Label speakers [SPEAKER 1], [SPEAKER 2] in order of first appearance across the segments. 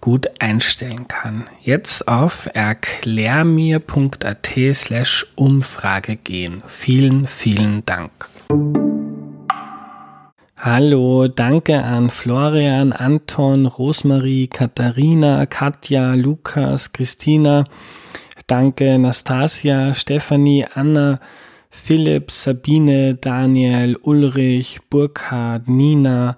[SPEAKER 1] gut einstellen kann. Jetzt auf erklärmir.at slash Umfrage gehen. Vielen, vielen Dank. Hallo, danke an Florian, Anton, Rosmarie, Katharina, Katja, Lukas, Christina. Danke Nastasia, Stefanie, Anna, Philipp, Sabine, Daniel, Ulrich, Burkhard, Nina,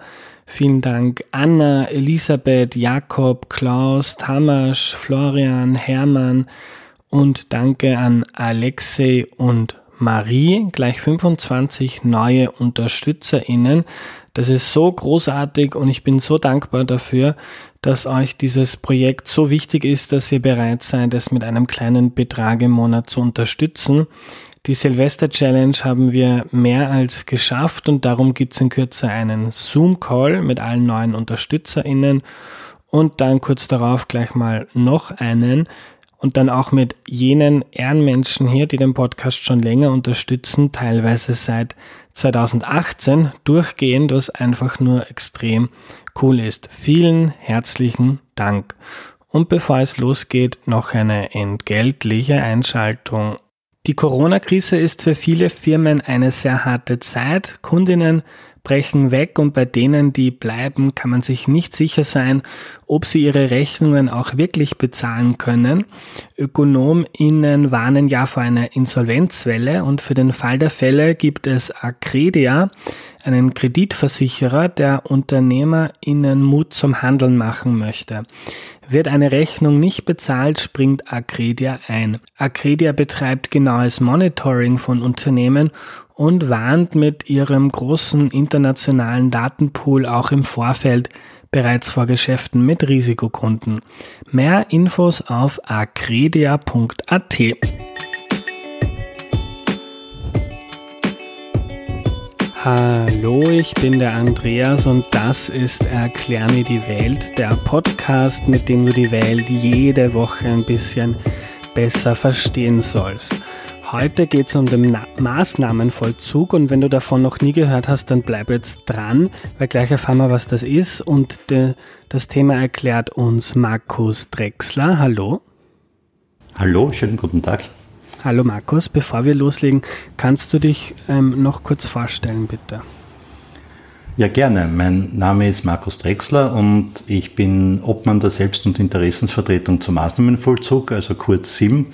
[SPEAKER 1] Vielen Dank Anna, Elisabeth, Jakob, Klaus, Tamas, Florian, Hermann und danke an Alexei und Marie, gleich 25 neue UnterstützerInnen. Das ist so großartig und ich bin so dankbar dafür, dass euch dieses Projekt so wichtig ist, dass ihr bereit seid, es mit einem kleinen Betrag im Monat zu unterstützen. Die Silvester Challenge haben wir mehr als geschafft und darum gibt es in Kürze einen Zoom-Call mit allen neuen UnterstützerInnen und dann kurz darauf gleich mal noch einen und dann auch mit jenen Ehrenmenschen hier, die den Podcast schon länger unterstützen, teilweise seit 2018 durchgehend, was einfach nur extrem cool ist. Vielen herzlichen Dank. Und bevor es losgeht, noch eine entgeltliche Einschaltung die Corona-Krise ist für viele Firmen eine sehr harte Zeit. Kundinnen brechen weg und bei denen, die bleiben, kann man sich nicht sicher sein, ob sie ihre Rechnungen auch wirklich bezahlen können. ÖkonomInnen warnen ja vor einer Insolvenzwelle und für den Fall der Fälle gibt es Accredia, einen Kreditversicherer, der UnternehmerInnen Mut zum Handeln machen möchte. Wird eine Rechnung nicht bezahlt, springt Accredia ein. Accredia betreibt genaues Monitoring von Unternehmen und warnt mit ihrem großen internationalen Datenpool auch im Vorfeld bereits vor Geschäften mit Risikokunden. Mehr Infos auf accredia.at. Hallo, ich bin der Andreas und das ist Erklär mir die Welt, der Podcast, mit dem du die Welt jede Woche ein bisschen besser verstehen sollst. Heute geht es um den Na Maßnahmenvollzug und wenn du davon noch nie gehört hast, dann bleib jetzt dran, weil gleich erfahren wir, was das ist und de, das Thema erklärt uns Markus Drexler. Hallo.
[SPEAKER 2] Hallo, schönen guten Tag.
[SPEAKER 1] Hallo Markus, bevor wir loslegen, kannst du dich ähm, noch kurz vorstellen, bitte?
[SPEAKER 2] Ja, gerne. Mein Name ist Markus Drexler und ich bin Obmann der Selbst- und Interessensvertretung zum Maßnahmenvollzug, also kurz SIM,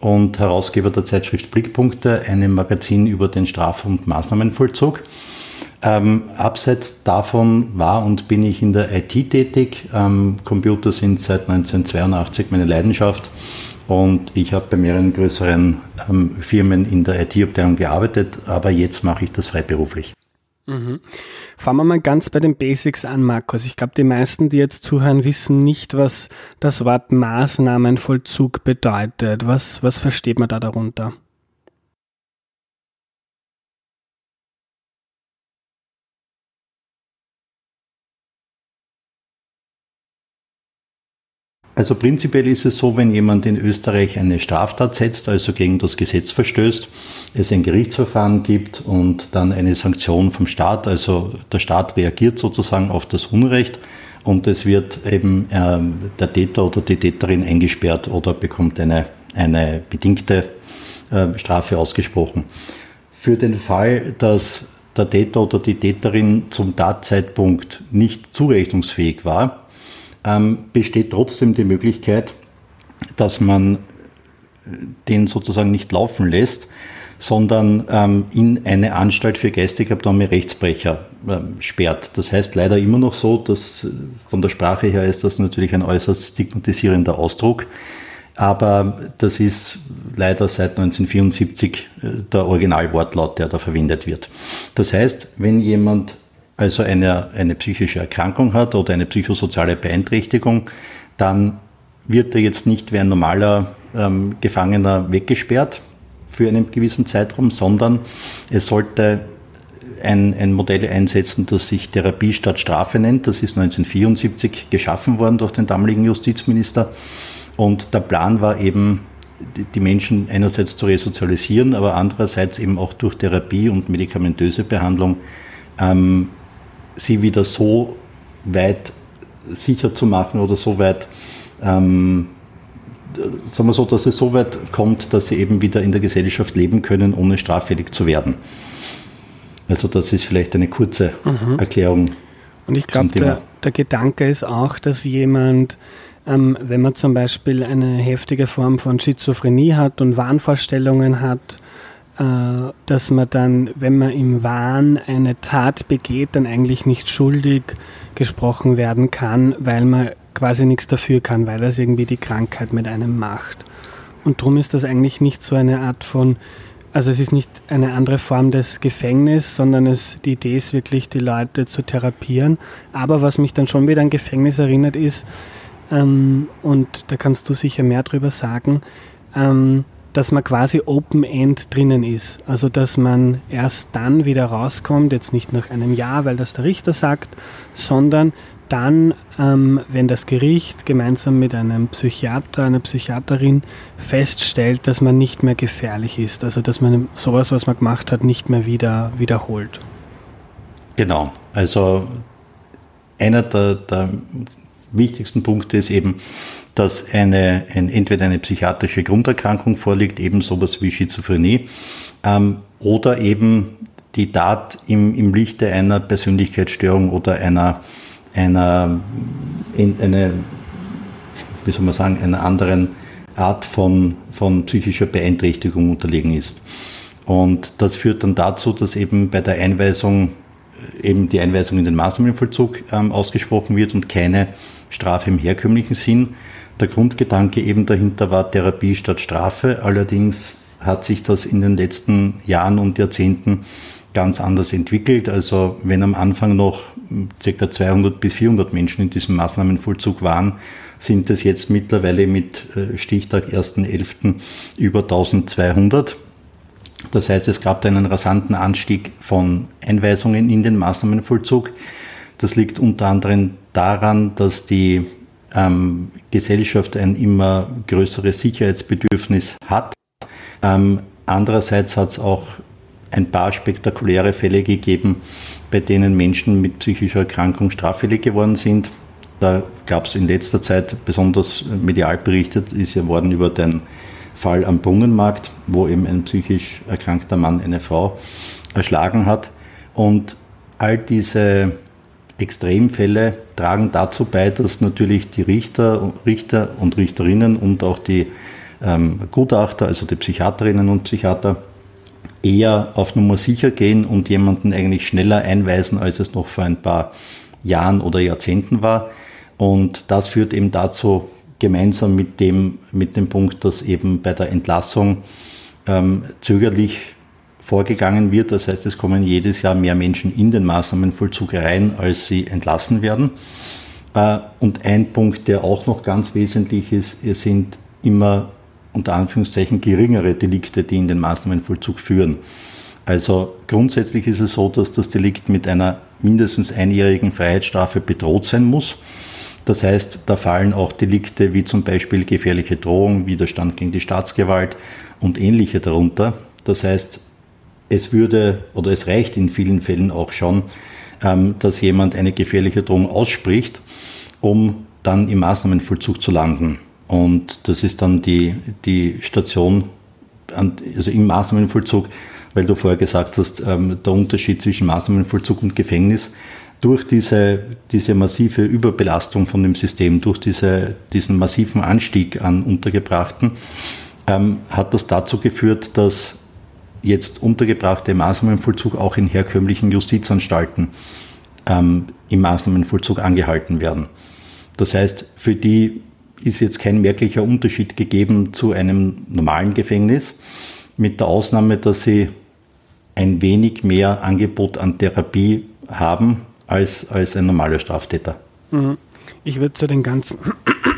[SPEAKER 2] und Herausgeber der Zeitschrift Blickpunkte, einem Magazin über den Straf- und Maßnahmenvollzug. Ähm, abseits davon war und bin ich in der IT tätig. Ähm, Computer sind seit 1982 meine Leidenschaft und ich habe bei mehreren größeren ähm, Firmen in der IT-Abteilung gearbeitet, aber jetzt mache ich das freiberuflich.
[SPEAKER 1] Mhm. Fangen wir mal ganz bei den Basics an, Markus. Ich glaube, die meisten, die jetzt zuhören, wissen nicht, was das Wort Maßnahmenvollzug bedeutet. Was, was versteht man da darunter?
[SPEAKER 2] Also prinzipiell ist es so, wenn jemand in Österreich eine Straftat setzt, also gegen das Gesetz verstößt, es ein Gerichtsverfahren gibt und dann eine Sanktion vom Staat, also der Staat reagiert sozusagen auf das Unrecht und es wird eben äh, der Täter oder die Täterin eingesperrt oder bekommt eine, eine bedingte äh, Strafe ausgesprochen. Für den Fall, dass der Täter oder die Täterin zum Tatzeitpunkt nicht zurechnungsfähig war, ähm, besteht trotzdem die Möglichkeit, dass man den sozusagen nicht laufen lässt, sondern ähm, in eine Anstalt für geistig abnorme Rechtsbrecher ähm, sperrt. Das heißt leider immer noch so, dass äh, von der Sprache her ist das natürlich ein äußerst stigmatisierender Ausdruck. Aber das ist leider seit 1974 äh, der Originalwortlaut, der da verwendet wird. Das heißt, wenn jemand also eine, eine psychische Erkrankung hat oder eine psychosoziale Beeinträchtigung, dann wird er jetzt nicht wie ein normaler ähm, Gefangener weggesperrt für einen gewissen Zeitraum, sondern es sollte ein, ein Modell einsetzen, das sich Therapie statt Strafe nennt. Das ist 1974 geschaffen worden durch den damaligen Justizminister. Und der Plan war eben, die Menschen einerseits zu resozialisieren, aber andererseits eben auch durch Therapie und medikamentöse Behandlung ähm, sie wieder so weit sicher zu machen oder so weit, ähm, sagen wir so, dass es so weit kommt, dass sie eben wieder in der Gesellschaft leben können, ohne straffällig zu werden. Also das ist vielleicht eine kurze mhm. Erklärung.
[SPEAKER 1] Und ich glaube, der, der, Gedanke ist auch, dass jemand, ähm, wenn man zum Beispiel eine heftige Form von Schizophrenie hat und Wahnvorstellungen hat, dass man dann, wenn man im Wahn eine Tat begeht, dann eigentlich nicht schuldig gesprochen werden kann, weil man quasi nichts dafür kann, weil das irgendwie die Krankheit mit einem macht. Und darum ist das eigentlich nicht so eine Art von, also es ist nicht eine andere Form des Gefängnisses, sondern es, die Idee ist wirklich, die Leute zu therapieren. Aber was mich dann schon wieder an Gefängnis erinnert ist, ähm, und da kannst du sicher mehr drüber sagen, ähm, dass man quasi Open End drinnen ist. Also dass man erst dann wieder rauskommt, jetzt nicht nach einem Jahr, weil das der Richter sagt, sondern dann, ähm, wenn das Gericht gemeinsam mit einem Psychiater, einer Psychiaterin feststellt, dass man nicht mehr gefährlich ist, also dass man sowas, was man gemacht hat, nicht mehr wieder wiederholt.
[SPEAKER 2] Genau, also einer der, der wichtigsten Punkte ist eben, dass eine, ein, entweder eine psychiatrische Grunderkrankung vorliegt, eben sowas wie Schizophrenie, ähm, oder eben die Tat im, im Lichte einer Persönlichkeitsstörung oder einer, einer in, eine, wie soll man sagen, einer anderen Art von, von psychischer Beeinträchtigung unterlegen ist. Und das führt dann dazu, dass eben bei der Einweisung eben die Einweisung in den Maßnahmenvollzug ähm, ausgesprochen wird und keine Strafe im herkömmlichen Sinn. Der Grundgedanke eben dahinter war Therapie statt Strafe. Allerdings hat sich das in den letzten Jahren und Jahrzehnten ganz anders entwickelt. Also wenn am Anfang noch ca. 200 bis 400 Menschen in diesem Maßnahmenvollzug waren, sind es jetzt mittlerweile mit äh, Stichtag 1.11. über 1200. Das heißt, es gab einen rasanten Anstieg von Einweisungen in den Maßnahmenvollzug. Das liegt unter anderem daran, dass die ähm, Gesellschaft ein immer größeres Sicherheitsbedürfnis hat. Ähm, andererseits hat es auch ein paar spektakuläre Fälle gegeben, bei denen Menschen mit psychischer Erkrankung straffällig geworden sind. Da gab es in letzter Zeit besonders medial berichtet, ist ja worden über den Fall am Brunnenmarkt, wo eben ein psychisch erkrankter Mann eine Frau erschlagen hat. Und all diese Extremfälle tragen dazu bei, dass natürlich die Richter, Richter und Richterinnen und auch die ähm, Gutachter, also die Psychiaterinnen und Psychiater, eher auf Nummer sicher gehen und jemanden eigentlich schneller einweisen, als es noch vor ein paar Jahren oder Jahrzehnten war. Und das führt eben dazu, gemeinsam mit dem, mit dem Punkt, dass eben bei der Entlassung ähm, zögerlich vorgegangen wird. Das heißt, es kommen jedes Jahr mehr Menschen in den Maßnahmenvollzug rein, als sie entlassen werden. Äh, und ein Punkt, der auch noch ganz wesentlich ist, es sind immer unter Anführungszeichen geringere Delikte, die in den Maßnahmenvollzug führen. Also grundsätzlich ist es so, dass das Delikt mit einer mindestens einjährigen Freiheitsstrafe bedroht sein muss. Das heißt, da fallen auch Delikte wie zum Beispiel gefährliche Drohung, Widerstand gegen die Staatsgewalt und ähnliche darunter. Das heißt, es würde oder es reicht in vielen Fällen auch schon, ähm, dass jemand eine gefährliche Drohung ausspricht, um dann im Maßnahmenvollzug zu landen. Und das ist dann die, die Station, also im Maßnahmenvollzug, weil du vorher gesagt hast, ähm, der Unterschied zwischen Maßnahmenvollzug und Gefängnis. Durch diese, diese massive Überbelastung von dem System, durch diese, diesen massiven Anstieg an Untergebrachten, ähm, hat das dazu geführt, dass jetzt untergebrachte Maßnahmenvollzug auch in herkömmlichen Justizanstalten ähm, im Maßnahmenvollzug angehalten werden. Das heißt, für die ist jetzt kein merklicher Unterschied gegeben zu einem normalen Gefängnis, mit der Ausnahme, dass sie ein wenig mehr Angebot an Therapie haben als, als ein normaler Straftäter.
[SPEAKER 1] Mhm. Ich würde zu den ganzen,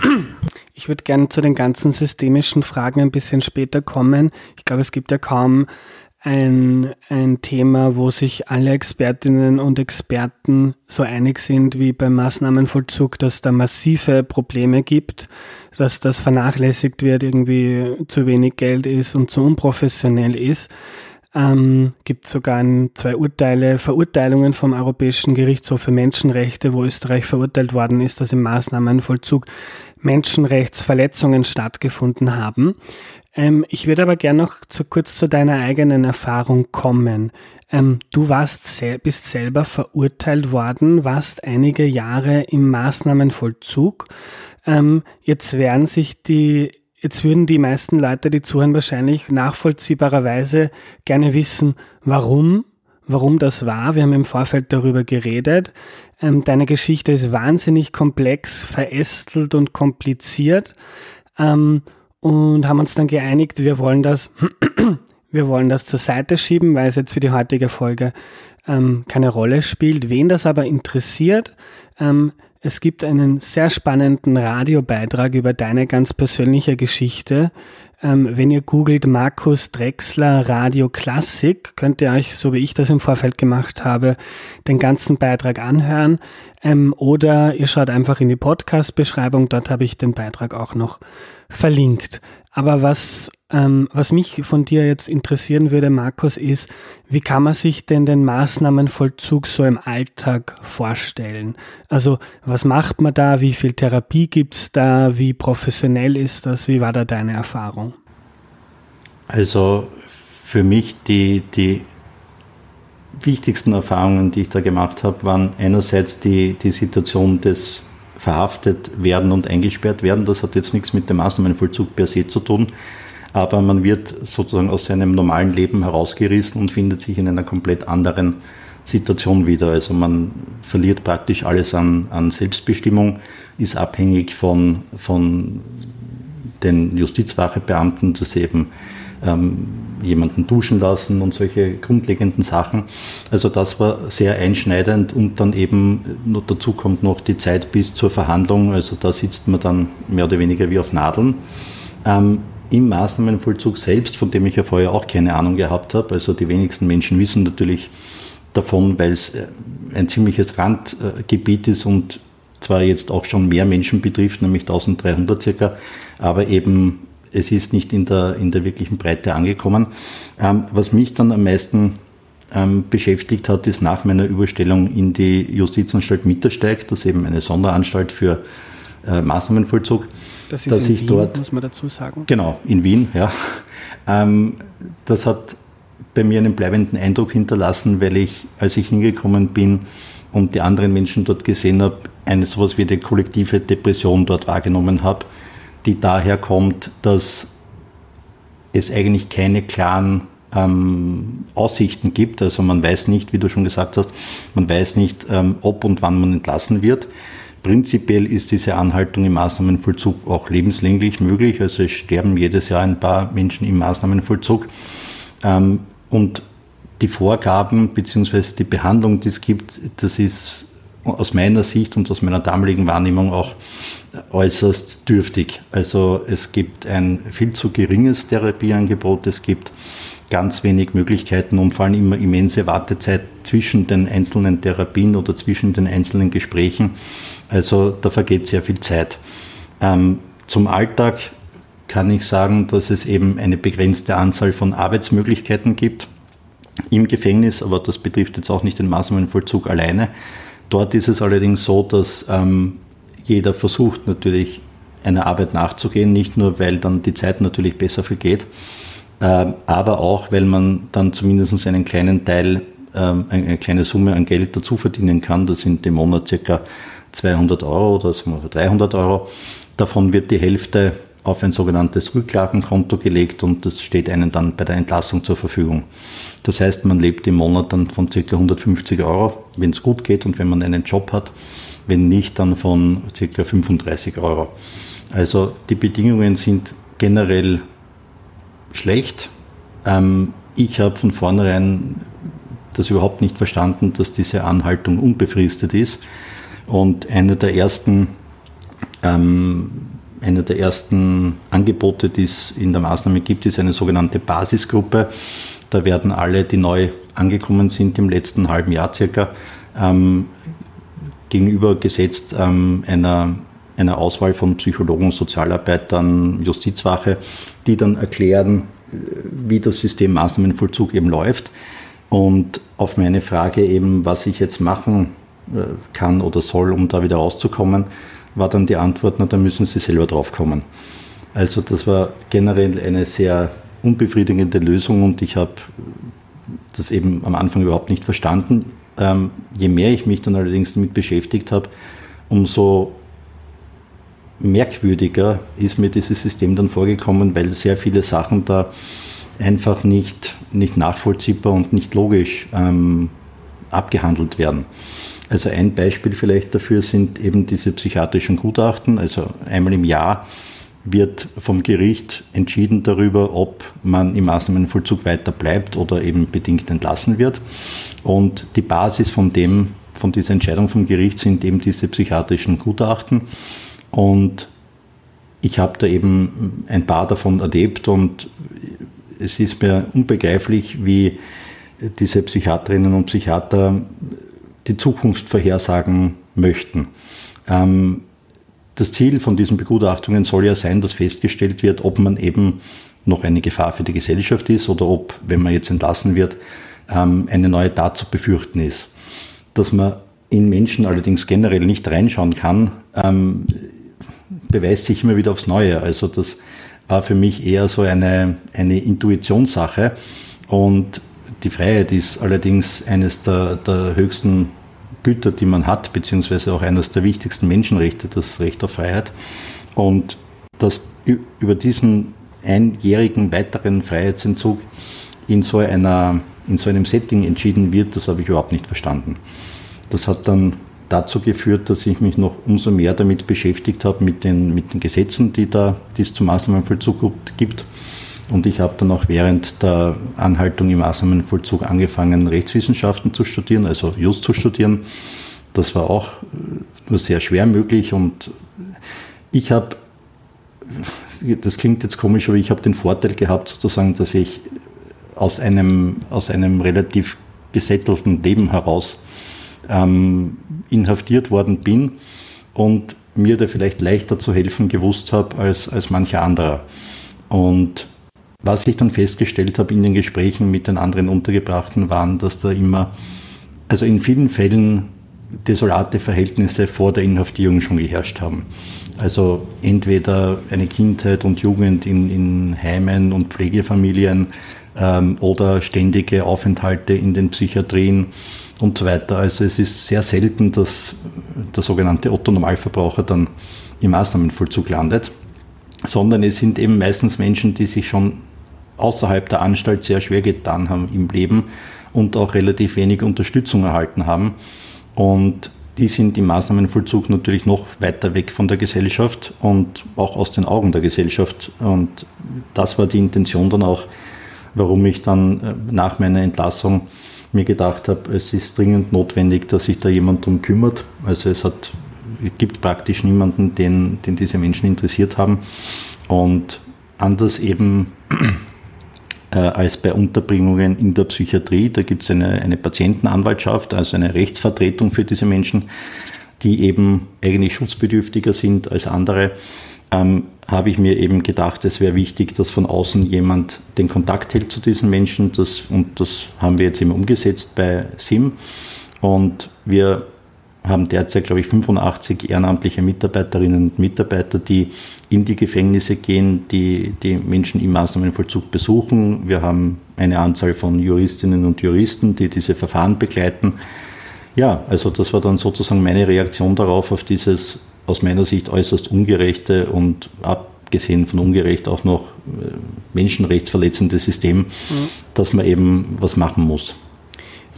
[SPEAKER 1] ich würde gerne zu den ganzen systemischen Fragen ein bisschen später kommen. Ich glaube, es gibt ja kaum ein, ein Thema, wo sich alle Expertinnen und Experten so einig sind wie beim Maßnahmenvollzug, dass da massive Probleme gibt, dass das vernachlässigt wird, irgendwie zu wenig Geld ist und zu unprofessionell ist. Ähm, gibt sogar zwei Urteile, Verurteilungen vom Europäischen Gerichtshof für Menschenrechte, wo Österreich verurteilt worden ist, dass im Maßnahmenvollzug Menschenrechtsverletzungen stattgefunden haben. Ähm, ich würde aber gerne noch zu, kurz zu deiner eigenen Erfahrung kommen. Ähm, du warst sel bist selber verurteilt worden, warst einige Jahre im Maßnahmenvollzug. Ähm, jetzt werden sich die Jetzt würden die meisten Leute, die zuhören, wahrscheinlich nachvollziehbarerweise gerne wissen, warum, warum das war. Wir haben im Vorfeld darüber geredet. Ähm, deine Geschichte ist wahnsinnig komplex, verästelt und kompliziert. Und haben uns dann geeinigt, wir wollen das, wir wollen das zur Seite schieben, weil es jetzt für die heutige Folge ähm, keine Rolle spielt. Wen das aber interessiert, ähm, es gibt einen sehr spannenden Radiobeitrag über deine ganz persönliche Geschichte. Ähm, wenn ihr googelt Markus Drexler Radio Klassik, könnt ihr euch, so wie ich das im Vorfeld gemacht habe, den ganzen Beitrag anhören. Ähm, oder ihr schaut einfach in die Podcast-Beschreibung, dort habe ich den Beitrag auch noch verlinkt. Aber was, ähm, was mich von dir jetzt interessieren würde, Markus, ist, wie kann man sich denn den Maßnahmenvollzug so im Alltag vorstellen? Also was macht man da? Wie viel Therapie gibt's da? Wie professionell ist das? Wie war da deine Erfahrung?
[SPEAKER 2] Also für mich die, die wichtigsten Erfahrungen, die ich da gemacht habe, waren einerseits die, die Situation des verhaftet werden und eingesperrt werden. Das hat jetzt nichts mit dem Maßnahmenvollzug per se zu tun, aber man wird sozusagen aus seinem normalen Leben herausgerissen und findet sich in einer komplett anderen Situation wieder. Also man verliert praktisch alles an, an Selbstbestimmung, ist abhängig von, von den Justizwachebeamten, dass sie eben ähm, jemanden duschen lassen und solche grundlegenden Sachen. Also das war sehr einschneidend und dann eben noch dazu kommt noch die Zeit bis zur Verhandlung. Also da sitzt man dann mehr oder weniger wie auf Nadeln. Ähm, Im Maßnahmenvollzug selbst, von dem ich ja vorher auch keine Ahnung gehabt habe, also die wenigsten Menschen wissen natürlich davon, weil es äh, ein ziemliches Randgebiet ist und zwar jetzt auch schon mehr Menschen betrifft, nämlich 1300 circa, aber eben es ist nicht in der, in der wirklichen Breite angekommen. Ähm, was mich dann am meisten ähm, beschäftigt hat, ist nach meiner Überstellung in die Justizanstalt Mittersteig, das ist eben eine Sonderanstalt für äh, Maßnahmenvollzug.
[SPEAKER 1] Das ist dass in ich Wien, dort, muss man dazu sagen.
[SPEAKER 2] Genau, in Wien, ja. Ähm, das hat bei mir einen bleibenden Eindruck hinterlassen, weil ich, als ich hingekommen bin und die anderen Menschen dort gesehen habe, eine sowas wie eine kollektive Depression dort wahrgenommen habe die daher kommt, dass es eigentlich keine klaren ähm, Aussichten gibt. Also man weiß nicht, wie du schon gesagt hast, man weiß nicht, ähm, ob und wann man entlassen wird. Prinzipiell ist diese Anhaltung im Maßnahmenvollzug auch lebenslänglich möglich. Also es sterben jedes Jahr ein paar Menschen im Maßnahmenvollzug. Ähm, und die Vorgaben bzw. die Behandlung, die es gibt, das ist aus meiner Sicht und aus meiner damaligen Wahrnehmung auch äußerst dürftig. Also es gibt ein viel zu geringes Therapieangebot, es gibt ganz wenig Möglichkeiten und vor allem immer immense Wartezeit zwischen den einzelnen Therapien oder zwischen den einzelnen Gesprächen. Also da vergeht sehr viel Zeit. Ähm, zum Alltag kann ich sagen, dass es eben eine begrenzte Anzahl von Arbeitsmöglichkeiten gibt im Gefängnis, aber das betrifft jetzt auch nicht den Maßnahmenvollzug alleine. Dort ist es allerdings so, dass ähm, jeder versucht natürlich einer Arbeit nachzugehen, nicht nur weil dann die Zeit natürlich besser vergeht, äh, aber auch weil man dann zumindest einen kleinen Teil, äh, eine kleine Summe an Geld dazu verdienen kann. Das sind im Monat circa 200 Euro oder 300 Euro. Davon wird die Hälfte auf ein sogenanntes Rücklagenkonto gelegt und das steht einem dann bei der Entlassung zur Verfügung. Das heißt, man lebt im Monat dann von ca. 150 Euro, wenn es gut geht und wenn man einen Job hat. Wenn nicht, dann von ca. 35 Euro. Also die Bedingungen sind generell schlecht. Ähm, ich habe von vornherein das überhaupt nicht verstanden, dass diese Anhaltung unbefristet ist. Und einer der ersten, ähm, einer der ersten Angebote, die es in der Maßnahme gibt, ist eine sogenannte Basisgruppe. Da werden alle, die neu angekommen sind im letzten halben Jahr circa, ähm, gegenübergesetzt ähm, einer, einer Auswahl von Psychologen, Sozialarbeitern, Justizwache, die dann erklären, wie das System Maßnahmenvollzug eben läuft. Und auf meine Frage eben, was ich jetzt machen äh, kann oder soll, um da wieder rauszukommen, war dann die Antwort, na, da müssen Sie selber drauf kommen. Also das war generell eine sehr unbefriedigende Lösung und ich habe das eben am Anfang überhaupt nicht verstanden. Ähm, je mehr ich mich dann allerdings damit beschäftigt habe, umso merkwürdiger ist mir dieses System dann vorgekommen, weil sehr viele Sachen da einfach nicht, nicht nachvollziehbar und nicht logisch ähm, abgehandelt werden. Also ein Beispiel vielleicht dafür sind eben diese psychiatrischen Gutachten. Also einmal im Jahr wird vom Gericht entschieden darüber, ob man im Maßnahmenvollzug weiter bleibt oder eben bedingt entlassen wird. Und die Basis von dem, von dieser Entscheidung vom Gericht sind eben diese psychiatrischen Gutachten. Und ich habe da eben ein paar davon erlebt und es ist mir unbegreiflich, wie diese Psychiaterinnen und Psychiater die Zukunft vorhersagen möchten. Ähm, das Ziel von diesen Begutachtungen soll ja sein, dass festgestellt wird, ob man eben noch eine Gefahr für die Gesellschaft ist oder ob, wenn man jetzt entlassen wird, ähm, eine neue Tat zu befürchten ist. Dass man in Menschen allerdings generell nicht reinschauen kann, ähm, beweist sich immer wieder aufs Neue. Also das war für mich eher so eine, eine Intuitionssache. Und die Freiheit ist allerdings eines der, der höchsten Güter, die man hat, beziehungsweise auch eines der wichtigsten Menschenrechte, das Recht auf Freiheit. Und dass über diesen einjährigen weiteren Freiheitsentzug in so, einer, in so einem Setting entschieden wird, das habe ich überhaupt nicht verstanden. Das hat dann dazu geführt, dass ich mich noch umso mehr damit beschäftigt habe, mit den, mit den Gesetzen, die, da, die es zum Maßnahmenvollzug gibt. Und ich habe dann auch während der Anhaltung im Maßnahmenvollzug angefangen, Rechtswissenschaften zu studieren, also Just zu studieren. Das war auch nur sehr schwer möglich und ich habe, das klingt jetzt komisch, aber ich habe den Vorteil gehabt, sozusagen, dass ich aus einem, aus einem relativ gesättelten Leben heraus ähm, inhaftiert worden bin und mir da vielleicht leichter zu helfen gewusst habe als, als mancher anderer. Und was ich dann festgestellt habe in den Gesprächen mit den anderen Untergebrachten waren, dass da immer, also in vielen Fällen desolate Verhältnisse vor der Inhaftierung schon geherrscht haben. Also entweder eine Kindheit und Jugend in, in Heimen und Pflegefamilien ähm, oder ständige Aufenthalte in den Psychiatrien und so weiter. Also es ist sehr selten, dass der sogenannte Otto-Normalverbraucher dann im Maßnahmenvollzug landet, sondern es sind eben meistens Menschen, die sich schon außerhalb der Anstalt sehr schwer getan haben im Leben und auch relativ wenig Unterstützung erhalten haben. Und die sind im Maßnahmenvollzug natürlich noch weiter weg von der Gesellschaft und auch aus den Augen der Gesellschaft. Und das war die Intention dann auch, warum ich dann äh, nach meiner Entlassung mir gedacht habe, es ist dringend notwendig, dass sich da jemand drum kümmert. Also es hat, es gibt praktisch niemanden, den, den diese Menschen interessiert haben. Und anders eben als bei Unterbringungen in der Psychiatrie, da gibt es eine, eine Patientenanwaltschaft, also eine Rechtsvertretung für diese Menschen, die eben eigentlich schutzbedürftiger sind als andere ähm, habe ich mir eben gedacht, es wäre wichtig, dass von außen jemand den Kontakt hält zu diesen Menschen. Das, und das haben wir jetzt eben umgesetzt bei SIM. Und wir haben derzeit, glaube ich, 85 ehrenamtliche Mitarbeiterinnen und Mitarbeiter, die in die Gefängnisse gehen, die die Menschen im Maßnahmenvollzug besuchen. Wir haben eine Anzahl von Juristinnen und Juristen, die diese Verfahren begleiten. Ja, also das war dann sozusagen meine Reaktion darauf, auf dieses aus meiner Sicht äußerst ungerechte und abgesehen von ungerecht auch noch äh, menschenrechtsverletzende System, mhm. dass man eben was machen muss.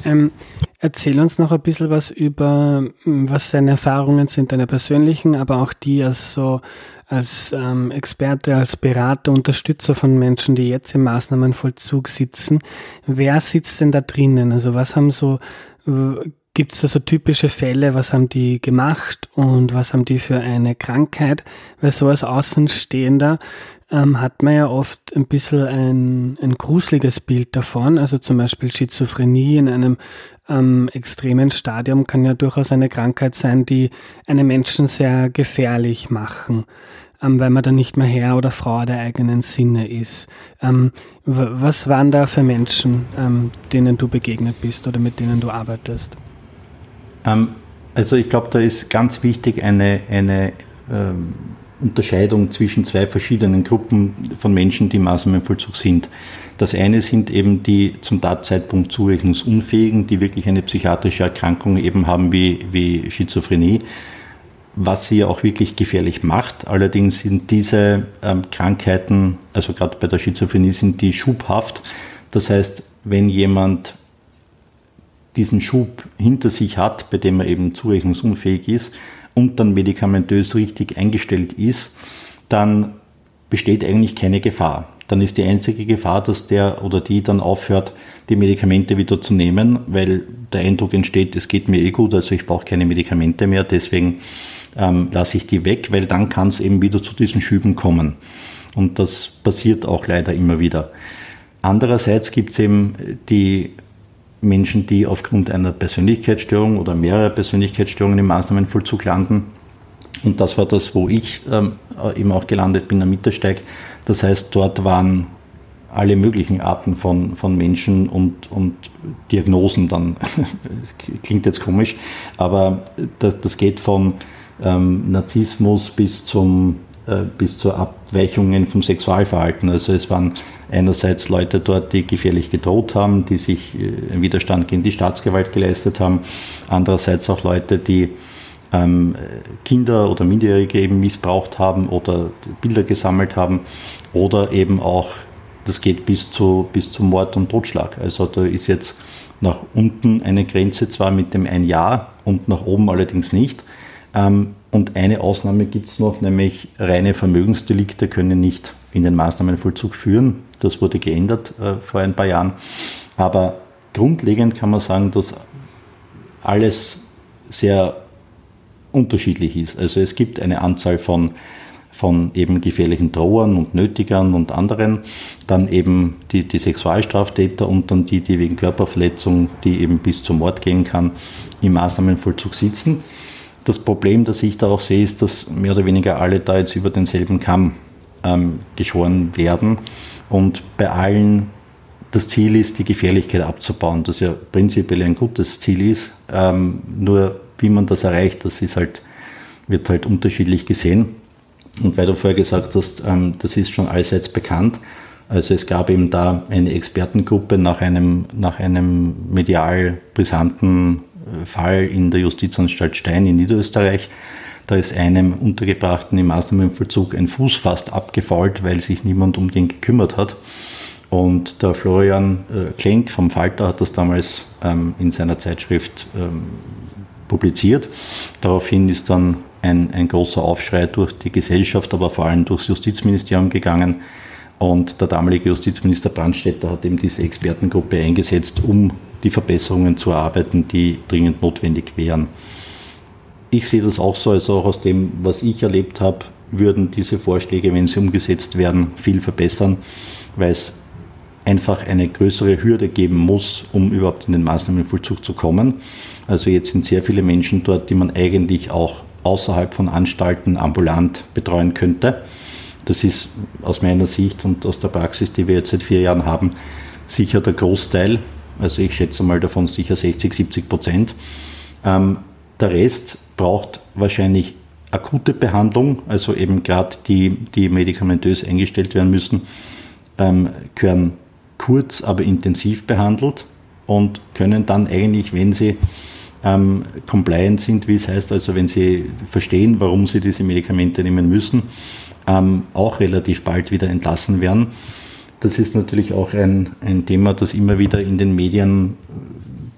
[SPEAKER 1] Ähm, erzähl uns noch ein bisschen was über, was deine Erfahrungen sind, deine persönlichen, aber auch die als so als ähm, Experte, als Berater, Unterstützer von Menschen, die jetzt im Maßnahmenvollzug sitzen. Wer sitzt denn da drinnen? Also was haben so, gibt es da so typische Fälle, was haben die gemacht und was haben die für eine Krankheit? Weil so als Außenstehender ähm, hat man ja oft ein bisschen ein, ein gruseliges Bild davon. Also zum Beispiel Schizophrenie in einem ähm, extremen Stadium kann ja durchaus eine Krankheit sein, die einen Menschen sehr gefährlich machen ähm, weil man dann nicht mehr Herr oder Frau der eigenen Sinne ist. Ähm, was waren da für Menschen, ähm, denen du begegnet bist oder mit denen du arbeitest?
[SPEAKER 2] Ähm, also ich glaube, da ist ganz wichtig eine, eine ähm, Unterscheidung zwischen zwei verschiedenen Gruppen von Menschen, die Maßnahmenvollzug sind. Das eine sind eben die zum Tatzeitpunkt zurechnungsunfähigen, die wirklich eine psychiatrische Erkrankung eben haben wie, wie Schizophrenie was sie auch wirklich gefährlich macht. Allerdings sind diese ähm, Krankheiten, also gerade bei der Schizophrenie, sind die schubhaft. Das heißt, wenn jemand diesen Schub hinter sich hat, bei dem er eben zurechnungsunfähig ist und dann medikamentös richtig eingestellt ist, dann besteht eigentlich keine Gefahr. Dann ist die einzige Gefahr, dass der oder die dann aufhört, die Medikamente wieder zu nehmen, weil der Eindruck entsteht, es geht mir eh gut, also ich brauche keine Medikamente mehr, deswegen ähm, lasse ich die weg, weil dann kann es eben wieder zu diesen Schüben kommen. Und das passiert auch leider immer wieder. Andererseits gibt es eben die Menschen, die aufgrund einer Persönlichkeitsstörung oder mehrerer Persönlichkeitsstörungen im Maßnahmenvollzug landen. Und das war das, wo ich ähm, eben auch gelandet bin am Mittersteig. Das heißt, dort waren alle möglichen Arten von, von Menschen und, und Diagnosen dann. klingt jetzt komisch, aber das, das geht von ähm, Narzissmus bis, zum, äh, bis zu Abweichungen vom Sexualverhalten. Also es waren einerseits Leute dort, die gefährlich gedroht haben, die sich äh, Widerstand gegen die Staatsgewalt geleistet haben. Andererseits auch Leute, die ähm, Kinder oder Minderjährige eben missbraucht haben oder Bilder gesammelt haben oder eben auch, das geht bis zu, bis zu Mord und Totschlag. Also da ist jetzt nach unten eine Grenze zwar mit dem ein Jahr und nach oben allerdings nicht. Ähm, und eine Ausnahme gibt es noch, nämlich reine Vermögensdelikte können nicht in den Maßnahmenvollzug führen. Das wurde geändert äh, vor ein paar Jahren. Aber grundlegend kann man sagen, dass alles sehr unterschiedlich ist. Also es gibt eine Anzahl von, von eben gefährlichen Drohern und Nötigern und anderen, dann eben die, die Sexualstraftäter und dann die, die wegen Körperverletzung, die eben bis zum Mord gehen kann, im Maßnahmenvollzug sitzen. Das Problem, das ich da auch sehe, ist, dass mehr oder weniger alle da jetzt über denselben Kamm ähm, geschoren werden und bei allen das Ziel ist, die Gefährlichkeit abzubauen, das ja prinzipiell ein gutes Ziel ist. Ähm, nur wie man das erreicht, das ist halt, wird halt unterschiedlich gesehen. Und weil du vorher gesagt hast, ähm, das ist schon allseits bekannt. Also es gab eben da eine Expertengruppe nach einem, nach einem medial brisanten Fall in der Justizanstalt Stein in Niederösterreich. Da ist einem Untergebrachten im Maßnahmenvollzug ein Fuß fast abgefault, weil sich niemand um den gekümmert hat. Und der Florian äh, Klenk vom Falter hat das damals ähm, in seiner Zeitschrift ähm, publiziert. Daraufhin ist dann ein, ein großer Aufschrei durch die Gesellschaft, aber vor allem durchs Justizministerium gegangen. Und der damalige Justizminister Brandstätter hat eben diese Expertengruppe eingesetzt, um die Verbesserungen zu erarbeiten, die dringend notwendig wären. Ich sehe das auch so, also auch aus dem, was ich erlebt habe, würden diese Vorschläge, wenn sie umgesetzt werden, viel verbessern, weil es einfach eine größere Hürde geben muss, um überhaupt in den Maßnahmenvollzug zu kommen. Also jetzt sind sehr viele Menschen dort, die man eigentlich auch außerhalb von Anstalten ambulant betreuen könnte. Das ist aus meiner Sicht und aus der Praxis, die wir jetzt seit vier Jahren haben, sicher der Großteil also ich schätze mal davon sicher 60, 70 Prozent. Ähm, der Rest braucht wahrscheinlich akute Behandlung, also eben gerade die, die medikamentös eingestellt werden müssen, ähm, können kurz, aber intensiv behandelt und können dann eigentlich, wenn sie ähm, compliant sind, wie es heißt, also wenn sie verstehen, warum sie diese Medikamente nehmen müssen, ähm, auch relativ bald wieder entlassen werden. Das ist natürlich auch ein, ein Thema, das immer wieder in den Medien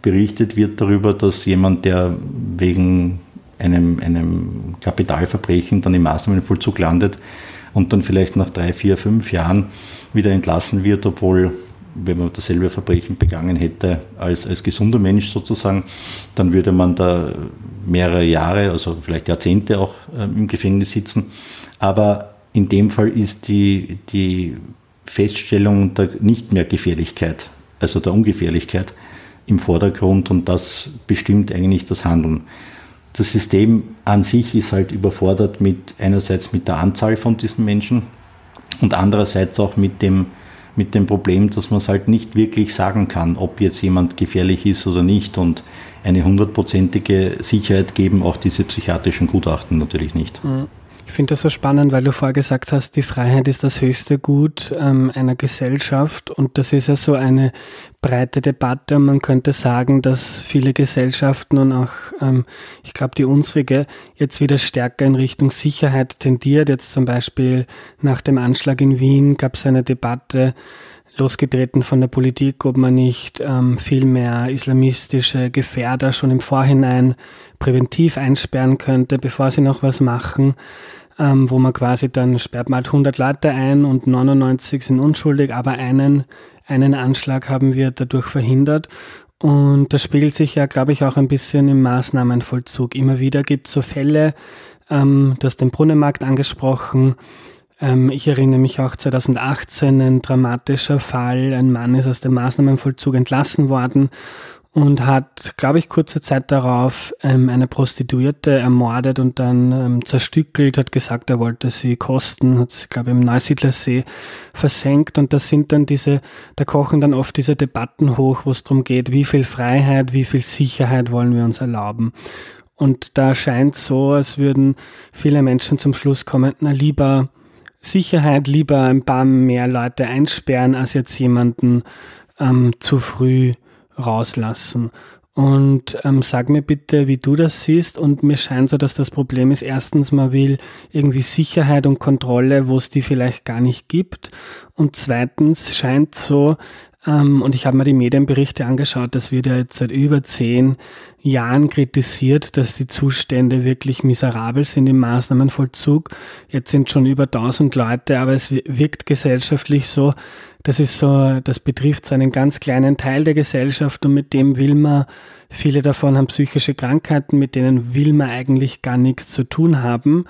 [SPEAKER 2] berichtet wird darüber, dass jemand, der wegen einem, einem Kapitalverbrechen dann im Maßnahmenvollzug landet und dann vielleicht nach drei, vier, fünf Jahren wieder entlassen wird, obwohl wenn man dasselbe Verbrechen begangen hätte als, als gesunder Mensch sozusagen, dann würde man da mehrere Jahre, also vielleicht Jahrzehnte auch äh, im Gefängnis sitzen. Aber in dem Fall ist die, die Feststellung der nicht mehr Gefährlichkeit, also der Ungefährlichkeit im Vordergrund und das bestimmt eigentlich das Handeln. Das System an sich ist halt überfordert mit einerseits mit der Anzahl von diesen Menschen und andererseits auch mit dem, mit dem Problem, dass man es halt nicht wirklich sagen kann, ob jetzt jemand gefährlich ist oder nicht. Und eine hundertprozentige Sicherheit geben auch diese psychiatrischen Gutachten natürlich nicht.
[SPEAKER 1] Mhm. Ich finde das so spannend, weil du vorher gesagt hast, die Freiheit ist das höchste Gut ähm, einer Gesellschaft. Und das ist ja so eine breite Debatte. Und man könnte sagen, dass viele Gesellschaften und auch, ähm, ich glaube, die unsrige jetzt wieder stärker in Richtung Sicherheit tendiert. Jetzt zum Beispiel nach dem Anschlag in Wien gab es eine Debatte, losgetreten von der Politik, ob man nicht ähm, viel mehr islamistische Gefährder schon im Vorhinein präventiv einsperren könnte, bevor sie noch was machen ähm, wo man quasi dann sperrt man halt 100 Leute ein und 99 sind unschuldig, aber einen, einen Anschlag haben wir dadurch verhindert. Und das spiegelt sich ja, glaube ich, auch ein bisschen im Maßnahmenvollzug. Immer wieder gibt es so Fälle, ähm, du hast den Brunnenmarkt angesprochen, ähm, ich erinnere mich auch 2018, ein dramatischer Fall. Ein Mann ist aus dem Maßnahmenvollzug entlassen worden und hat, glaube ich, kurze Zeit darauf ähm, eine Prostituierte ermordet und dann ähm, zerstückelt, hat gesagt, er wollte sie kosten, hat sie, glaube ich, im Neusiedlersee versenkt und das sind dann diese, da kochen dann oft diese Debatten hoch, wo es darum geht, wie viel Freiheit, wie viel Sicherheit wollen wir uns erlauben. Und da scheint so, als würden viele Menschen zum Schluss kommen, na lieber Sicherheit, lieber ein paar mehr Leute einsperren, als jetzt jemanden ähm, zu früh rauslassen. Und ähm, sag mir bitte, wie du das siehst. Und mir scheint so, dass das Problem ist, erstens, man will irgendwie Sicherheit und Kontrolle, wo es die vielleicht gar nicht gibt. Und zweitens scheint so, ähm, und ich habe mir die Medienberichte angeschaut, das wird ja jetzt seit über zehn Jahren kritisiert, dass die Zustände wirklich miserabel sind im Maßnahmenvollzug. Jetzt sind schon über 1000 Leute, aber es wirkt gesellschaftlich so, das ist so, das betrifft so einen ganz kleinen Teil der Gesellschaft und mit dem will man, viele davon haben psychische Krankheiten, mit denen will man eigentlich gar nichts zu tun haben.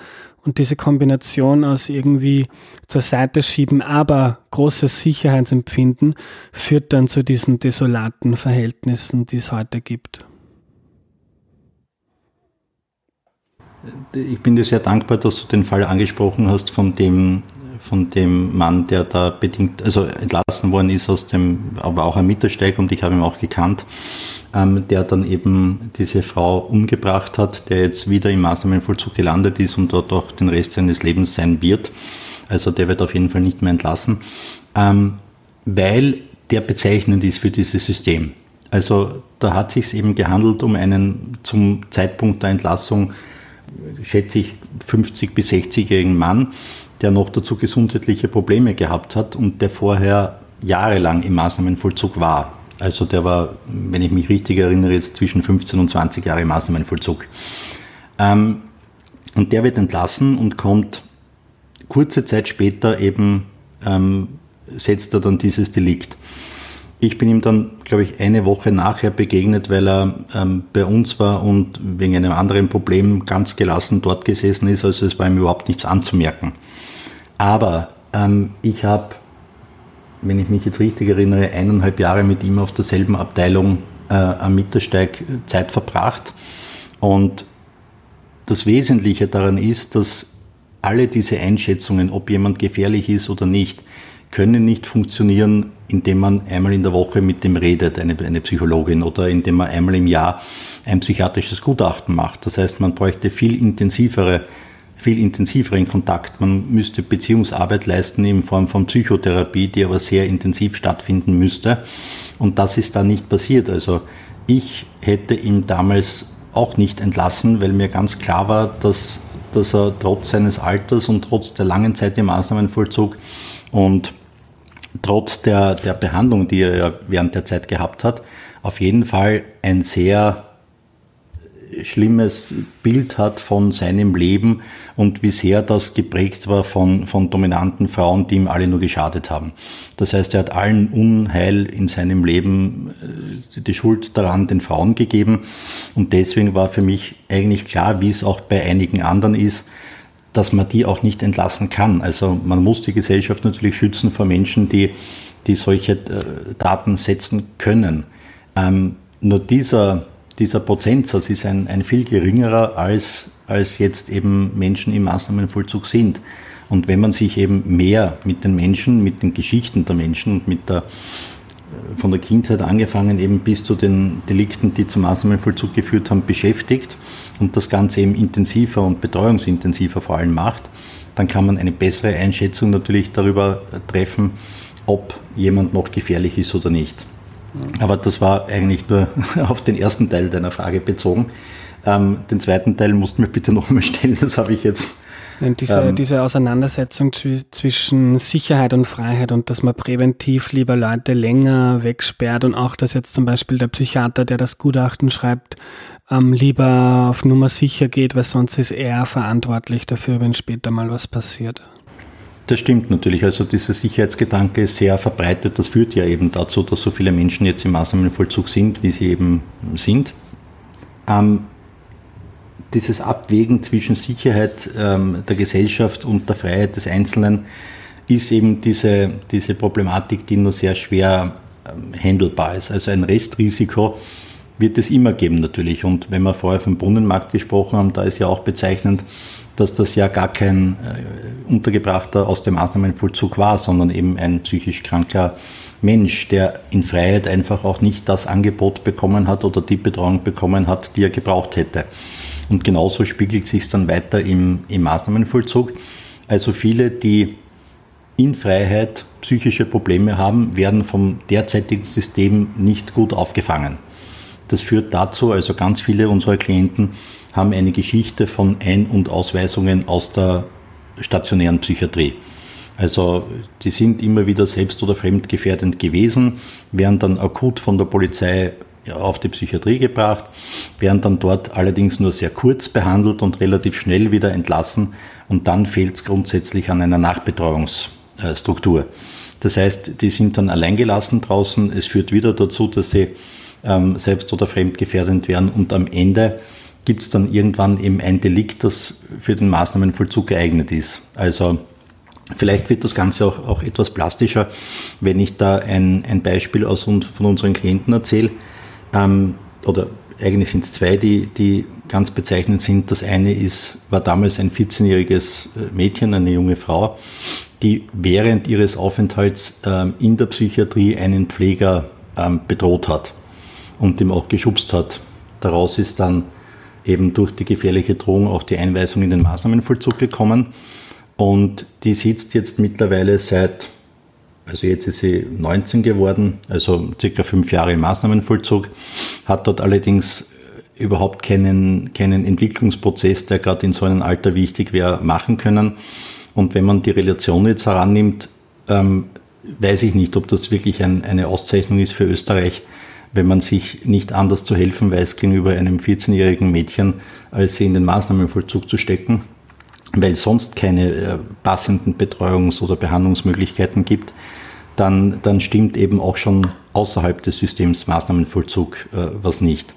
[SPEAKER 1] Und diese Kombination aus irgendwie zur Seite schieben, aber großes Sicherheitsempfinden führt dann zu diesen desolaten Verhältnissen, die es heute gibt.
[SPEAKER 2] Ich bin dir sehr dankbar, dass du den Fall angesprochen hast, von dem von dem Mann, der da bedingt, also entlassen worden ist aus dem, aber auch ein Mittelsteig und ich habe ihn auch gekannt, ähm, der dann eben diese Frau umgebracht hat, der jetzt wieder im Maßnahmenvollzug gelandet ist und dort auch den Rest seines Lebens sein wird. Also der wird auf jeden Fall nicht mehr entlassen, ähm, weil der bezeichnend ist für dieses System. Also da hat sich eben gehandelt um einen zum Zeitpunkt der Entlassung, schätze ich, 50 bis 60-jährigen Mann, der noch dazu gesundheitliche Probleme gehabt hat und der vorher jahrelang im Maßnahmenvollzug war. Also der war, wenn ich mich richtig erinnere, jetzt zwischen 15 und 20 Jahre im Maßnahmenvollzug. Ähm, und der wird entlassen und kommt kurze Zeit später eben, ähm, setzt er dann dieses Delikt. Ich bin ihm dann, glaube ich, eine Woche nachher begegnet, weil er ähm, bei uns war und wegen einem anderen Problem ganz gelassen dort gesessen ist. Also es war ihm überhaupt nichts anzumerken. Aber ähm, ich habe, wenn ich mich jetzt richtig erinnere, eineinhalb Jahre mit ihm auf derselben Abteilung äh, am Mittelsteig Zeit verbracht. Und das Wesentliche daran ist, dass alle diese Einschätzungen, ob jemand gefährlich ist oder nicht, können nicht funktionieren, indem man einmal in der Woche mit dem redet, eine, eine Psychologin, oder indem man einmal im Jahr ein psychiatrisches Gutachten macht. Das heißt, man bräuchte viel intensivere viel intensiveren Kontakt. Man müsste Beziehungsarbeit leisten in Form von Psychotherapie, die aber sehr intensiv stattfinden müsste. Und das ist da nicht passiert. Also ich hätte ihn damals auch nicht entlassen, weil mir ganz klar war, dass, dass er trotz seines Alters und trotz der langen Zeit im Maßnahmenvollzug und trotz der, der Behandlung, die er während der Zeit gehabt hat, auf jeden Fall ein sehr schlimmes Bild hat von seinem Leben und wie sehr das geprägt war von, von dominanten Frauen, die ihm alle nur geschadet haben. Das heißt, er hat allen Unheil in seinem Leben äh, die Schuld daran den Frauen gegeben und deswegen war für mich eigentlich klar, wie es auch bei einigen anderen ist, dass man die auch nicht entlassen kann. Also man muss die Gesellschaft natürlich schützen vor Menschen, die, die solche äh, Daten setzen können. Ähm, nur dieser dieser Prozentsatz ist ein, ein viel geringerer als, als jetzt eben Menschen im Maßnahmenvollzug sind. Und wenn man sich eben mehr mit den Menschen, mit den Geschichten der Menschen und mit der, äh, von der Kindheit angefangen eben bis zu den Delikten, die zum Maßnahmenvollzug geführt haben, beschäftigt und das Ganze eben intensiver und betreuungsintensiver vor allem macht, dann kann man eine bessere Einschätzung natürlich darüber treffen, ob jemand noch gefährlich ist oder nicht. Aber das war eigentlich nur auf den ersten Teil deiner Frage bezogen. Ähm, den zweiten Teil musst du mir bitte nochmal stellen, das habe ich jetzt.
[SPEAKER 1] Diese, ähm, diese Auseinandersetzung zwischen Sicherheit und Freiheit und dass man präventiv lieber Leute länger wegsperrt und auch, dass jetzt zum Beispiel der Psychiater, der das Gutachten schreibt, ähm, lieber auf Nummer sicher geht, weil sonst ist er verantwortlich dafür, wenn später mal was passiert.
[SPEAKER 2] Das stimmt natürlich. Also dieser Sicherheitsgedanke ist sehr verbreitet. Das führt ja eben dazu, dass so viele Menschen jetzt im Maßnahmenvollzug sind, wie sie eben sind. Ähm, dieses Abwägen zwischen Sicherheit ähm, der Gesellschaft und der Freiheit des Einzelnen ist eben diese, diese Problematik, die nur sehr schwer ähm, handelbar ist. Also ein Restrisiko wird es immer geben natürlich. Und wenn wir vorher vom Brunnenmarkt gesprochen haben, da ist ja auch bezeichnend, dass das ja gar kein äh, Untergebrachter aus dem Maßnahmenvollzug war, sondern eben ein psychisch kranker Mensch, der in Freiheit einfach auch nicht das Angebot bekommen hat oder die Betreuung bekommen hat, die er gebraucht hätte. Und genauso spiegelt sich es dann weiter im, im Maßnahmenvollzug. Also viele, die in Freiheit psychische Probleme haben, werden vom derzeitigen System nicht gut aufgefangen. Das führt dazu, also ganz viele unserer Klienten haben eine Geschichte von Ein- und Ausweisungen aus der stationären Psychiatrie. Also die sind immer wieder selbst- oder fremdgefährdend gewesen, werden dann akut von der Polizei auf die Psychiatrie gebracht, werden dann dort allerdings nur sehr kurz behandelt und relativ schnell wieder entlassen und dann fehlt es grundsätzlich an einer Nachbetreuungsstruktur. Das heißt, die sind dann alleingelassen draußen, es führt wieder dazu, dass sie ähm, selbst- oder fremdgefährdend werden und am Ende gibt es dann irgendwann eben ein Delikt, das für den Maßnahmenvollzug geeignet ist. Also vielleicht wird das Ganze auch, auch etwas plastischer, wenn ich da ein, ein Beispiel aus, von unseren Klienten erzähle. Ähm, oder eigentlich sind es zwei, die, die ganz bezeichnend sind. Das eine ist, war damals ein 14-jähriges äh, Mädchen, eine junge Frau, die während ihres Aufenthalts ähm, in der Psychiatrie einen Pfleger ähm, bedroht hat und ihm auch geschubst hat. Daraus ist dann eben durch die gefährliche Drohung auch die Einweisung in den Maßnahmenvollzug gekommen. Und die sitzt jetzt mittlerweile seit, also jetzt ist sie 19 geworden, also circa fünf Jahre im Maßnahmenvollzug, hat dort allerdings überhaupt keinen, keinen Entwicklungsprozess, der gerade in so einem Alter wichtig wäre, machen können. Und wenn man die Relation jetzt herannimmt, ähm, weiß ich nicht, ob das wirklich ein, eine Auszeichnung ist für Österreich, wenn man sich nicht anders zu helfen weiß gegenüber einem 14-jährigen Mädchen, als sie in den Maßnahmenvollzug zu stecken, weil sonst keine äh, passenden Betreuungs- oder Behandlungsmöglichkeiten gibt, dann, dann stimmt eben auch schon außerhalb des Systems Maßnahmenvollzug äh, was nicht.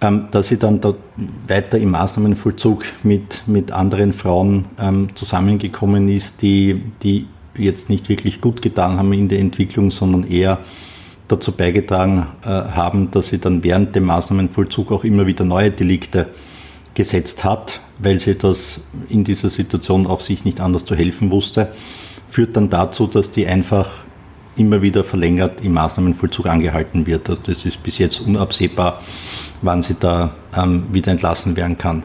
[SPEAKER 2] Ähm, dass sie dann dort weiter im Maßnahmenvollzug mit, mit anderen Frauen ähm, zusammengekommen ist, die, die jetzt nicht wirklich gut getan haben in der Entwicklung, sondern eher dazu beigetragen äh, haben, dass sie dann während dem Maßnahmenvollzug auch immer wieder neue Delikte gesetzt hat, weil sie das in dieser Situation auch sich nicht anders zu helfen wusste, führt dann dazu, dass die einfach immer wieder verlängert im Maßnahmenvollzug angehalten wird. Also das ist bis jetzt unabsehbar, wann sie da ähm, wieder entlassen werden kann.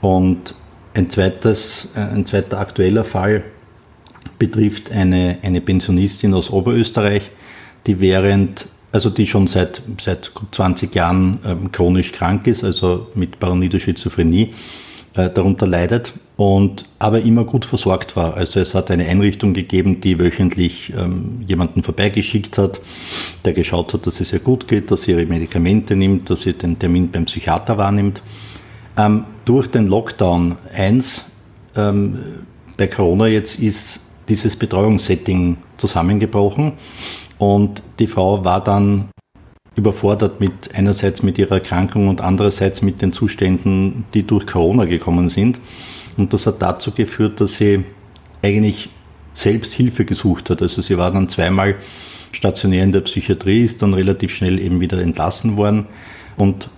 [SPEAKER 2] Und ein, zweites, äh, ein zweiter aktueller Fall betrifft eine, eine Pensionistin aus Oberösterreich, die während, also die schon seit, seit 20 Jahren ähm, chronisch krank ist, also mit paranoider Schizophrenie äh, darunter leidet und aber immer gut versorgt war. Also es hat eine Einrichtung gegeben, die wöchentlich ähm, jemanden vorbeigeschickt hat, der geschaut hat, dass es ihr gut geht, dass sie ihre Medikamente nimmt, dass sie den Termin beim Psychiater wahrnimmt. Ähm, durch den Lockdown 1 ähm, bei Corona jetzt ist dieses Betreuungssetting zusammengebrochen und die Frau war dann überfordert mit einerseits mit ihrer Erkrankung und andererseits mit den Zuständen, die durch Corona gekommen sind. Und das hat dazu geführt, dass sie eigentlich selbst Hilfe gesucht hat. Also sie war dann zweimal stationär in der Psychiatrie, ist dann relativ schnell eben wieder entlassen worden und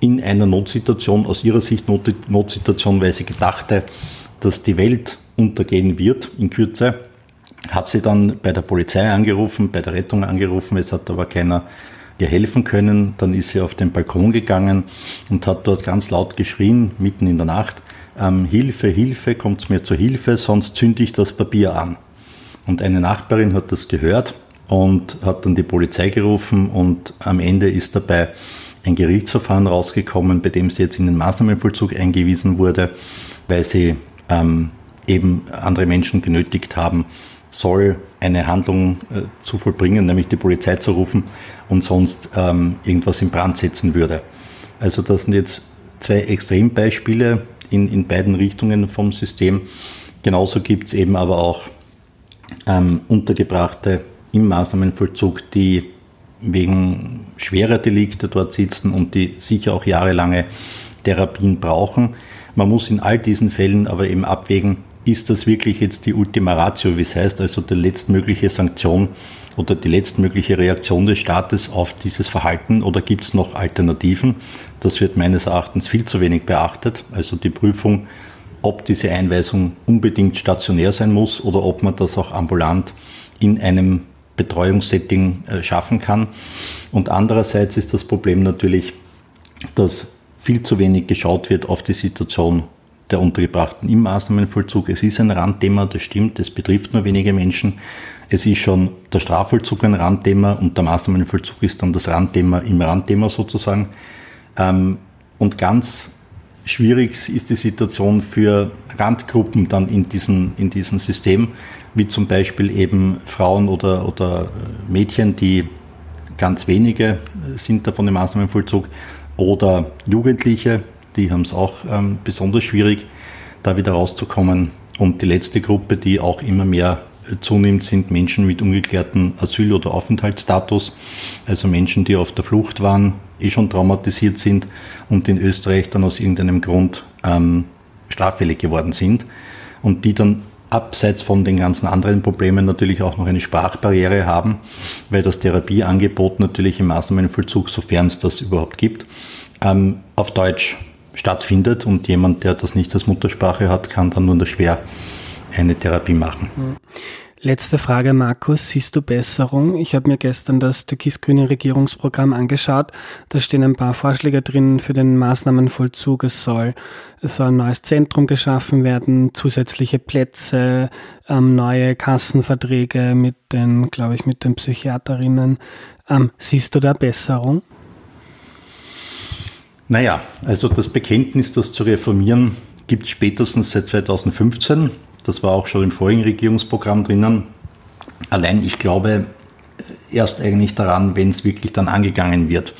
[SPEAKER 2] in einer Notsituation, aus ihrer Sicht Not Notsituation, weil sie gedachte, dass die Welt untergehen wird in Kürze, hat sie dann bei der Polizei angerufen, bei der Rettung angerufen, es hat aber keiner ihr helfen können. Dann ist sie auf den Balkon gegangen und hat dort ganz laut geschrien, mitten in der Nacht, ähm, Hilfe, Hilfe, kommt's mir zur Hilfe, sonst zünde ich das Papier an. Und eine Nachbarin hat das gehört und hat dann die Polizei gerufen und am Ende ist dabei ein Gerichtsverfahren rausgekommen, bei dem sie jetzt in den Maßnahmenvollzug eingewiesen wurde, weil sie ähm, eben andere Menschen genötigt haben, soll eine Handlung äh, zu vollbringen, nämlich die Polizei zu rufen und sonst ähm, irgendwas in Brand setzen würde. Also das sind jetzt zwei Extrembeispiele in, in beiden Richtungen vom System. Genauso gibt es eben aber auch ähm, Untergebrachte im Maßnahmenvollzug, die wegen schwerer Delikte dort sitzen und die sicher auch jahrelange Therapien brauchen. Man muss in all diesen Fällen aber eben abwägen, ist das wirklich jetzt die Ultima Ratio, wie es heißt, also die letztmögliche Sanktion oder die letztmögliche Reaktion des Staates auf dieses Verhalten oder gibt es noch Alternativen? Das wird meines Erachtens viel zu wenig beachtet. Also die Prüfung, ob diese Einweisung unbedingt stationär sein muss oder ob man das auch ambulant in einem Betreuungssetting äh, schaffen kann. Und andererseits ist das Problem natürlich, dass viel zu wenig geschaut wird auf die Situation der Untergebrachten im Maßnahmenvollzug. Es ist ein Randthema, das stimmt, es betrifft nur wenige Menschen. Es ist schon der Strafvollzug ein Randthema und der Maßnahmenvollzug ist dann das Randthema im Randthema sozusagen. Ähm, und ganz schwierig ist die Situation für Randgruppen dann in diesem in diesem System, wie zum Beispiel eben Frauen oder, oder Mädchen, die ganz wenige sind davon im Maßnahmenvollzug, oder Jugendliche, die haben es auch ähm, besonders schwierig, da wieder rauszukommen. Und die letzte Gruppe, die auch immer mehr äh, zunimmt, sind Menschen mit ungeklärtem Asyl- oder Aufenthaltsstatus, also Menschen, die auf der Flucht waren, eh schon traumatisiert sind und in Österreich dann aus irgendeinem Grund ähm, straffällig geworden sind. Und die dann abseits von den ganzen anderen Problemen natürlich auch noch eine Sprachbarriere haben, weil das Therapieangebot natürlich im Maßnahmenvollzug, sofern es das überhaupt gibt, ähm, auf Deutsch stattfindet und jemand, der das nicht als Muttersprache hat, kann dann nur schwer eine Therapie machen. Hm.
[SPEAKER 1] Letzte Frage, Markus. Siehst du Besserung? Ich habe mir gestern das türkis-grüne Regierungsprogramm angeschaut. Da stehen ein paar Vorschläge drin für den Maßnahmenvollzug. Es soll, es soll ein neues Zentrum geschaffen werden, zusätzliche Plätze, ähm, neue Kassenverträge mit den, glaube ich, mit den Psychiaterinnen. Ähm, siehst du da Besserung?
[SPEAKER 2] Naja, also das Bekenntnis, das zu reformieren, gibt es spätestens seit 2015. Das war auch schon im vorigen Regierungsprogramm drinnen. Allein ich glaube erst eigentlich daran, wenn es wirklich dann angegangen wird.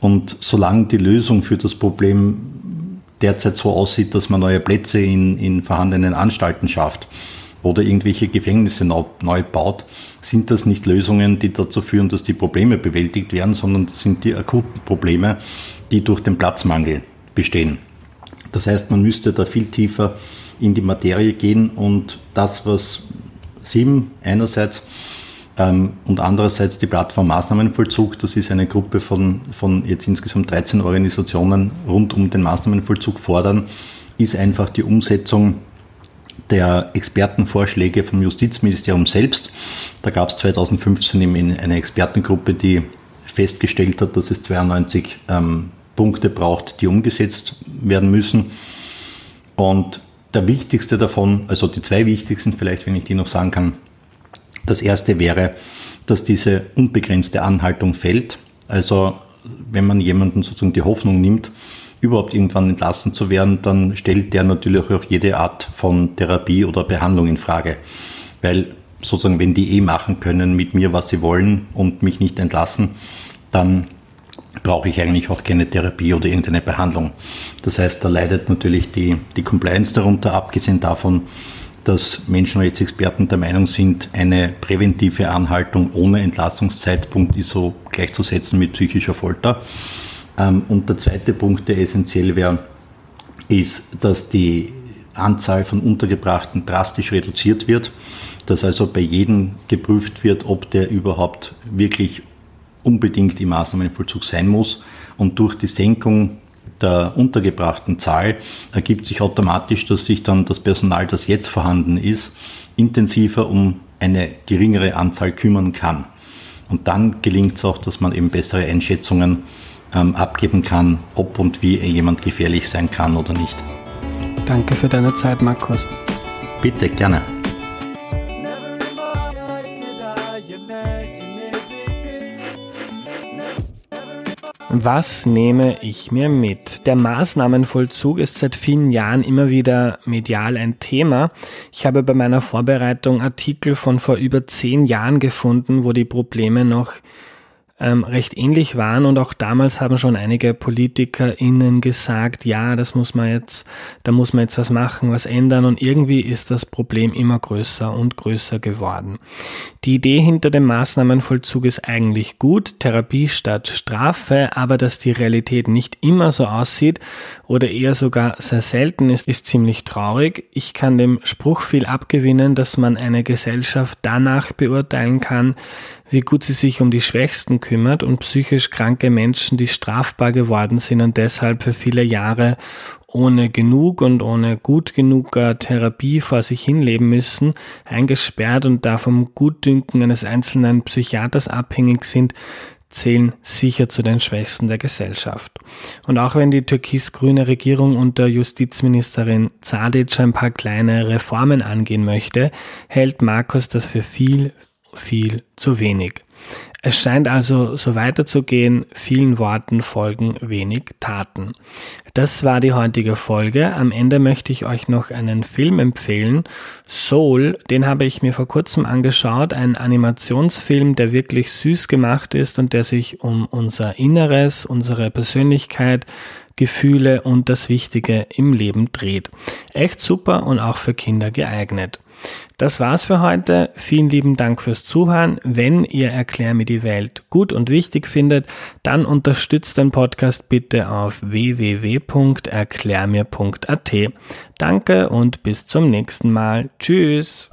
[SPEAKER 2] Und solange die Lösung für das Problem derzeit so aussieht, dass man neue Plätze in, in vorhandenen Anstalten schafft oder irgendwelche Gefängnisse neu, neu baut, sind das nicht Lösungen, die dazu führen, dass die Probleme bewältigt werden, sondern das sind die akuten Probleme, die durch den Platzmangel bestehen. Das heißt, man müsste da viel tiefer in die Materie gehen und das, was SIM einerseits ähm, und andererseits die Plattform Maßnahmenvollzug, das ist eine Gruppe von, von jetzt insgesamt 13 Organisationen rund um den Maßnahmenvollzug fordern, ist einfach die Umsetzung der Expertenvorschläge vom Justizministerium selbst. Da gab es 2015 eine Expertengruppe, die festgestellt hat, dass es 92 ähm, Punkte braucht, die umgesetzt werden müssen. Und der wichtigste davon, also die zwei wichtigsten vielleicht, wenn ich die noch sagen kann. Das erste wäre, dass diese unbegrenzte Anhaltung fällt. Also wenn man jemanden sozusagen die Hoffnung nimmt, überhaupt irgendwann entlassen zu werden, dann stellt der natürlich auch jede Art von Therapie oder Behandlung in Frage. Weil sozusagen, wenn die eh machen können mit mir, was sie wollen und mich nicht entlassen, dann brauche ich eigentlich auch keine Therapie oder irgendeine Behandlung. Das heißt, da leidet natürlich die, die Compliance darunter, abgesehen davon, dass Menschenrechtsexperten der Meinung sind, eine präventive Anhaltung ohne Entlassungszeitpunkt ist so gleichzusetzen mit psychischer Folter. Ähm, und der zweite Punkt, der essentiell wäre, ist, dass die Anzahl von Untergebrachten drastisch reduziert wird, dass also bei jedem geprüft wird, ob der überhaupt wirklich unbedingt im Maßnahmenvollzug sein muss. Und durch die Senkung der untergebrachten Zahl ergibt sich automatisch, dass sich dann das Personal, das jetzt vorhanden ist, intensiver um eine geringere Anzahl kümmern kann. Und dann gelingt es auch, dass man eben bessere Einschätzungen ähm, abgeben kann, ob und wie jemand gefährlich sein kann oder nicht.
[SPEAKER 1] Danke für deine Zeit, Markus.
[SPEAKER 2] Bitte, gerne.
[SPEAKER 1] Was nehme ich mir mit? Der Maßnahmenvollzug ist seit vielen Jahren immer wieder medial ein Thema. Ich habe bei meiner Vorbereitung Artikel von vor über zehn Jahren gefunden, wo die Probleme noch ähm, recht ähnlich waren und auch damals haben schon einige PolitikerInnen gesagt, ja, das muss man jetzt, da muss man jetzt was machen, was ändern und irgendwie ist das Problem immer größer und größer geworden. Die Idee hinter dem Maßnahmenvollzug ist eigentlich gut, Therapie statt Strafe, aber dass die Realität nicht immer so aussieht oder eher sogar sehr selten ist, ist ziemlich traurig. Ich kann dem Spruch viel abgewinnen, dass man eine Gesellschaft danach beurteilen kann, wie gut sie sich um die Schwächsten kümmert und psychisch kranke Menschen, die strafbar geworden sind und deshalb für viele Jahre ohne genug und ohne gut genug Therapie vor sich hinleben müssen, eingesperrt und da vom Gutdünken eines einzelnen Psychiaters abhängig sind, zählen sicher zu den Schwächsten der Gesellschaft. Und auch wenn die türkis-grüne Regierung unter Justizministerin Zadic ein paar kleine Reformen angehen möchte, hält Markus das für viel viel zu wenig. Es scheint also so weiterzugehen, vielen Worten folgen wenig Taten. Das war die heutige Folge. Am Ende möchte ich euch noch einen Film empfehlen. Soul, den habe ich mir vor kurzem angeschaut, ein Animationsfilm, der wirklich süß gemacht ist und der sich um unser Inneres, unsere Persönlichkeit, Gefühle und das Wichtige im Leben dreht. Echt super und auch für Kinder geeignet. Das war's für heute. Vielen lieben Dank fürs Zuhören. Wenn ihr Erklär mir die Welt gut und wichtig findet, dann unterstützt den Podcast bitte auf www.erklärmir.at. Danke und bis zum nächsten Mal. Tschüss.